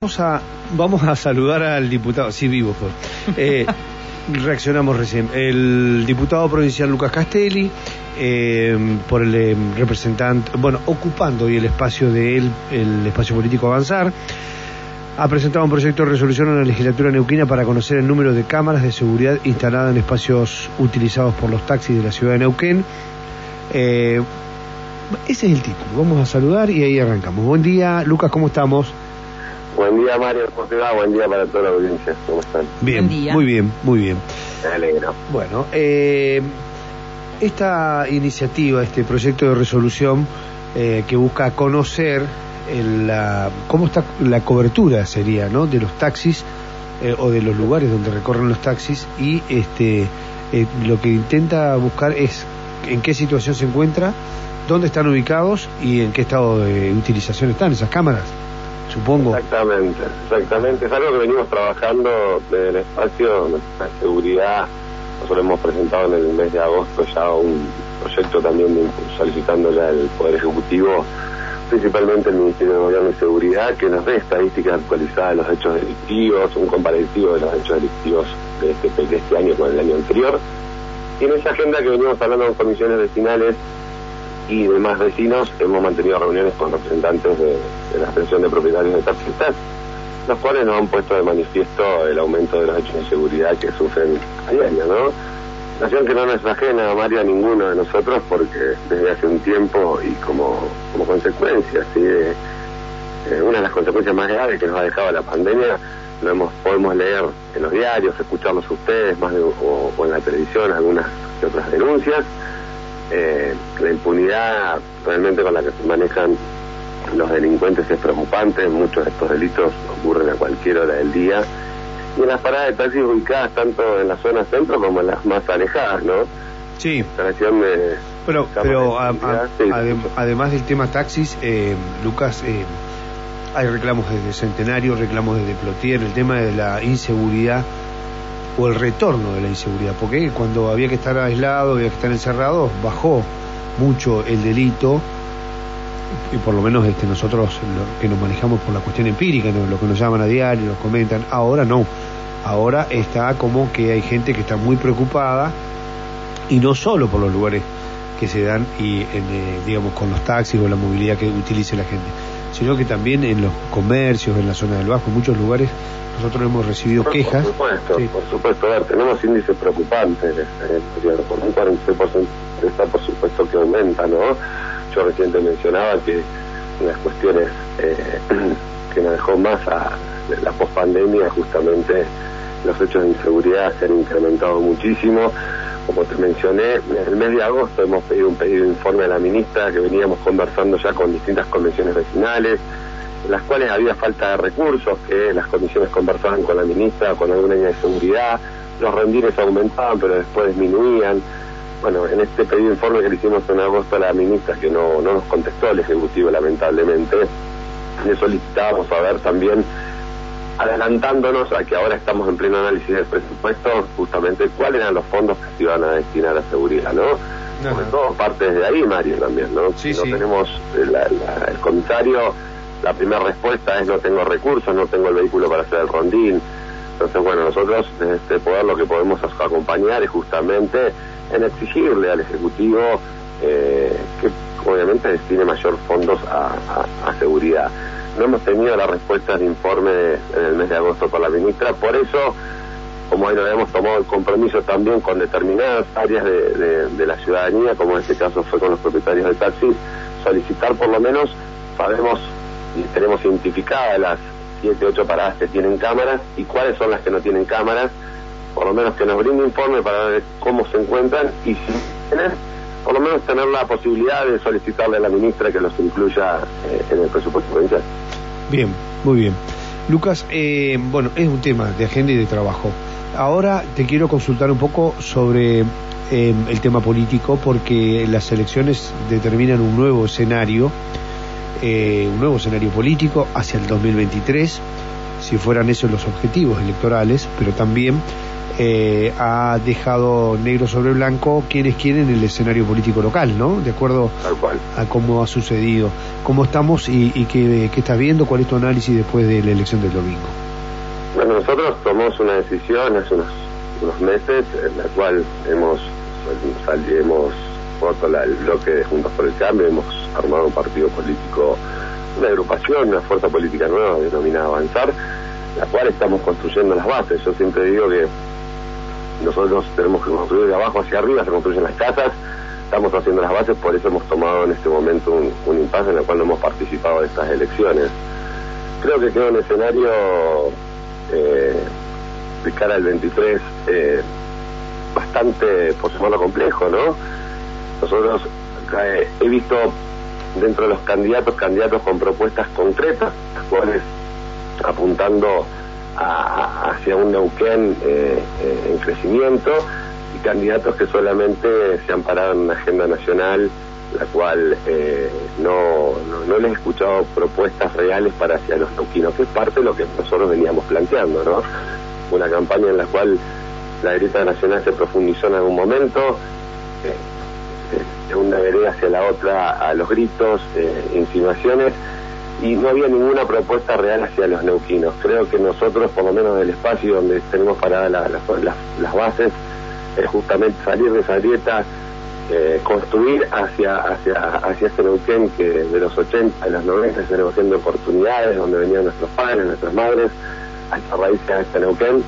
Vamos a, vamos a saludar al diputado, sí, vivo, eh, reaccionamos recién. El diputado provincial Lucas Castelli, eh, por el eh, representante, bueno, ocupando hoy el espacio de él, el espacio político Avanzar, ha presentado un proyecto de resolución en la legislatura neuquina para conocer el número de cámaras de seguridad instaladas en espacios utilizados por los taxis de la ciudad de Neuquén. ese es el título. Vamos a saludar y ahí arrancamos. Buen día, Lucas, ¿cómo estamos? Buen día, Mario. Buen día para toda la audiencia. ¿Cómo están? Bien, muy bien, muy bien. Me alegro. Bueno, eh, esta iniciativa, este proyecto de resolución eh, que busca conocer la, cómo está la cobertura, sería, ¿no?, de los taxis eh, o de los lugares donde recorren los taxis y este lo que intenta buscar es en qué situación se encuentra, dónde están ubicados y en qué estado de utilización están esas cámaras supongo. Exactamente, exactamente. Es algo que venimos trabajando desde el espacio, nuestra seguridad. Nosotros hemos presentado en el mes de agosto ya un proyecto también solicitando ya el Poder Ejecutivo, principalmente el Ministerio de Gobierno y Seguridad, que nos dé estadísticas actualizadas de los hechos delictivos, un comparativo de los hechos delictivos de este, de este año con el año anterior. Y en esa agenda que venimos hablando con comisiones vecinales y demás vecinos hemos mantenido reuniones con representantes de, la Asociación de Propietarios de Tarjetas, los cuales nos han puesto de manifiesto el aumento de los hechos de inseguridad que sufren a diario, ¿no? Nación que no nos ajena, Mario, a ninguno de nosotros, porque desde hace un tiempo y como, como consecuencia, ¿sí? Eh, una de las consecuencias más graves que nos ha dejado la pandemia, lo hemos, podemos leer en los diarios, escucharlos a ustedes, más o, o en la televisión, algunas que otras denuncias, eh, la impunidad realmente con la que se manejan los delincuentes es preocupante, muchos de estos delitos ocurren a cualquier hora del día. Y en las paradas de taxis ubicadas tanto en la zona centro como en las más alejadas, ¿no? Sí. pero, pero además del tema taxis, eh, Lucas, eh, hay reclamos desde Centenario, reclamos desde Plotier, el tema de la inseguridad o el retorno de la inseguridad, porque cuando había que estar aislado, había que estar encerrado, bajó mucho el delito y por lo menos este, nosotros que nos manejamos por la cuestión empírica, lo que nos llaman a diario, nos comentan, ahora no, ahora está como que hay gente que está muy preocupada y no solo por los lugares que se dan y en, eh, digamos con los taxis o la movilidad que utilice la gente, sino que también en los comercios, en la zona del Bajo, en muchos lugares nosotros hemos recibido quejas. Por supuesto, por supuesto. A ver, tenemos índices preocupantes en el periodo. Por un 46% está, por supuesto, que aumenta, ¿no? Yo reciente mencionaba que las cuestiones eh, que nos dejó más a la pospandemia, justamente los hechos de inseguridad se han incrementado muchísimo. Como te mencioné, en el mes de agosto hemos pedido un pedido de informe a la ministra que veníamos conversando ya con distintas convenciones vecinales las cuales había falta de recursos, que las comisiones conversaban con la ministra, con alguna línea de seguridad, los rendires aumentaban pero después disminuían. Bueno, en este pedido de informe que le hicimos en agosto a la ministra, que no, no nos contestó el Ejecutivo lamentablemente, le solicitábamos a ver también, adelantándonos a que ahora estamos en pleno análisis del presupuesto, justamente cuáles eran los fondos que se iban a destinar a seguridad, ¿no? Sobre todo parte de ahí, Mario, también, ¿no? Sí, no tenemos el comisario la primera respuesta es no tengo recursos, no tengo el vehículo para hacer el rondín. Entonces, bueno, nosotros desde este poder lo que podemos acompañar es justamente en exigirle al Ejecutivo eh, que obviamente destine mayor fondos a, seguridad. No hemos tenido la respuesta de informe en el mes de agosto por la ministra, por eso, como ahí nos hemos tomado el compromiso también con determinadas áreas de, de la ciudadanía, como en este caso fue con los propietarios de taxis, solicitar por lo menos, sabemos y tenemos identificadas las siete, ocho paradas que tienen cámaras y cuáles son las que no tienen cámaras, por lo menos que nos brinde informe para ver cómo se encuentran y si tienen, por lo menos tener la posibilidad de solicitarle a la ministra que los incluya eh, en el presupuesto provincial. Bien, muy bien. Lucas, eh, bueno, es un tema de agenda y de trabajo. Ahora te quiero consultar un poco sobre eh, el tema político porque las elecciones determinan un nuevo escenario eh, un nuevo escenario político hacia el 2023, si fueran esos los objetivos electorales, pero también eh, ha dejado negro sobre blanco quienes quieren el escenario político local, ¿no? De acuerdo a cómo ha sucedido. ¿Cómo estamos y, qué, qué, estás viendo? ¿Cuál es tu análisis después de la elección del domingo? Bueno, nosotros tomamos una decisión hace unos, unos meses en la cual hemos, hemos voto el bloque de Juntos por el Cambio, hemos armado un partido político, una agrupación, una fuerza política nueva denominada Avanzar, la cual estamos construyendo las bases. Yo siempre digo que nosotros tenemos que construir de abajo hacia arriba, se construyen las casas, estamos haciendo las bases, por eso hemos tomado en este momento un, un impasse en el cual no hemos participado de estas elecciones. Creo que queda un escenario eh, de cara al 23 eh, bastante, por su complejo, ¿no? Nosotros eh, he visto dentro de los candidatos, candidatos con propuestas concretas, cuales apuntando hacia un Neuquén eh, eh, en crecimiento y candidatos que solamente se han parado en una agenda nacional la cual eh, no, no, les he escuchado propuestas reales para hacia los neuquinos, que es parte de lo que nosotros veníamos planteando, ¿no? Una campaña en la cual la derecha nacional se profundizó en algún momento, de una vereda hacia la otra a los gritos, insinuaciones, y no había ninguna propuesta real hacia los neuquinos. Creo que nosotros, por lo menos del espacio donde tenemos paradas las bases, es justamente salir de esa dieta, eh, construir hacia, hacia, hacia ese Neuquén que de los 80 a los 90 se negociando oportunidades, donde venían nuestros padres, nuestras madres, a raíces a este Neuquén.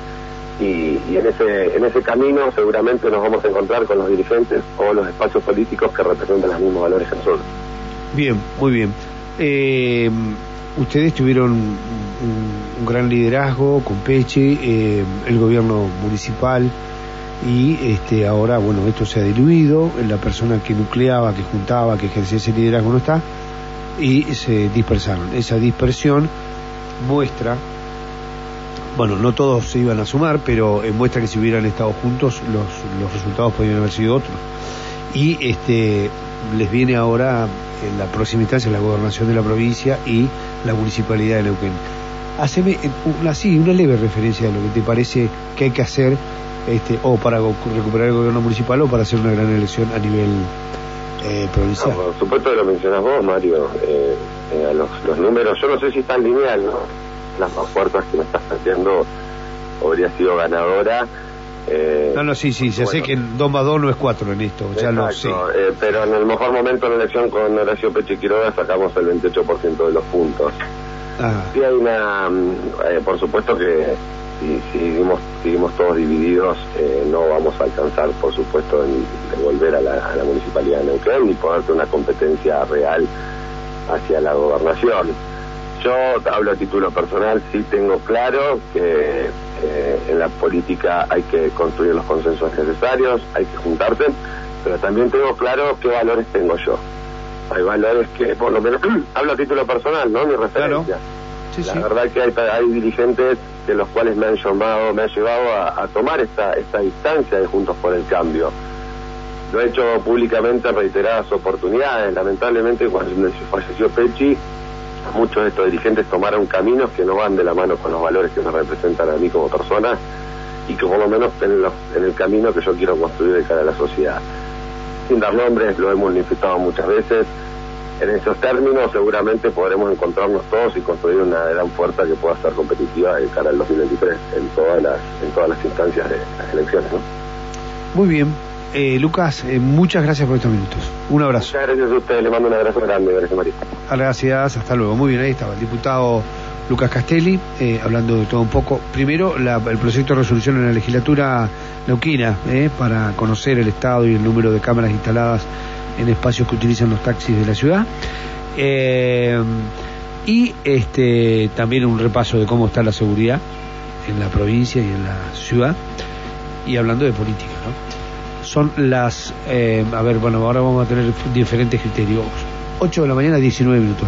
Y, y, en ese en ese camino seguramente nos vamos a encontrar con los dirigentes o los espacios políticos que representan los mismos valores que nosotros. Bien, muy bien. Eh, ustedes tuvieron un, gran liderazgo con Peche, eh, el gobierno municipal y este ahora bueno esto se ha diluido, la persona que nucleaba, que juntaba, que ejercía ese liderazgo no está y se dispersaron. Esa dispersión muestra bueno, no todos se iban a sumar, pero muestra que si hubieran estado juntos los, los resultados podrían haber sido otros. Y este les viene ahora en la próxima instancia la gobernación de la provincia y la municipalidad de Neuquén. Haceme así una leve referencia de lo que te parece que hay que hacer este, o para recuperar el gobierno municipal o para hacer una gran elección a nivel eh, provincial. por supuesto que lo mencionas vos, Mario. Eh, eh, los, números, yo no sé si están lineal, ¿no? Las más fuertes que me estás haciendo habría sido ganadora eh, no, no, sí, sí, ya sé que 2 más 2 no es 4 en esto, ya lo sé. Eh, pero en el mejor momento de la elección con Horacio Peche Quiroga sacamos el 28% de los puntos. Ah. Sí hay una, mm, eh, por supuesto que si, seguimos, seguimos todos divididos, eh, no vamos a alcanzar, por supuesto, en, volver a la, a la municipalidad de Neuquén ni ponerte una competencia real hacia la gobernación. Yo hablo a título personal, sí tengo claro que eh, en la política hay que construir los consensos necesarios, hay que juntarse, pero también tengo claro qué valores tengo yo. Hay valores que, por lo menos, hablo a título personal, ¿no? Mi referencia. la verdad que hay, hay dirigentes de los cuales me han llamado, me han llevado a, tomar esta, esta distancia de Juntos por el Cambio. Lo he hecho públicamente en reiteradas oportunidades. Lamentablemente, cuando falleció Pechi, muchos de estos dirigentes tomaron caminos que no van de la mano con los valores que me representan a mí como persona y que por lo menos en, en el camino que yo quiero construir de cara a la sociedad. Sin dar nombres, lo hemos manifestado muchas veces. En esos términos seguramente podremos encontrarnos todos y construir una gran fuerza que pueda ser competitiva de cara al 2023 en todas las, en todas las instancias de las elecciones. ¿no? Muy bien, eh, Lucas, eh, muchas gracias por estos minutos. Un abrazo. Muchas gracias a usted, le mando un abrazo grande, gracias María. Gracias, hasta luego. Muy bien, ahí estaba el diputado Lucas Castelli, eh, hablando de todo un poco. Primero, el proyecto de resolución en la legislatura neuquina, para conocer el estado y el número de cámaras instaladas en espacios que utilizan los taxis de la ciudad. y este también un repaso de cómo está la seguridad en la provincia y en la ciudad. Y hablando de política, ¿no? son las, eh, a ver, bueno, ahora vamos a tener diferentes criterios. 8 de la mañana, 19 minutos.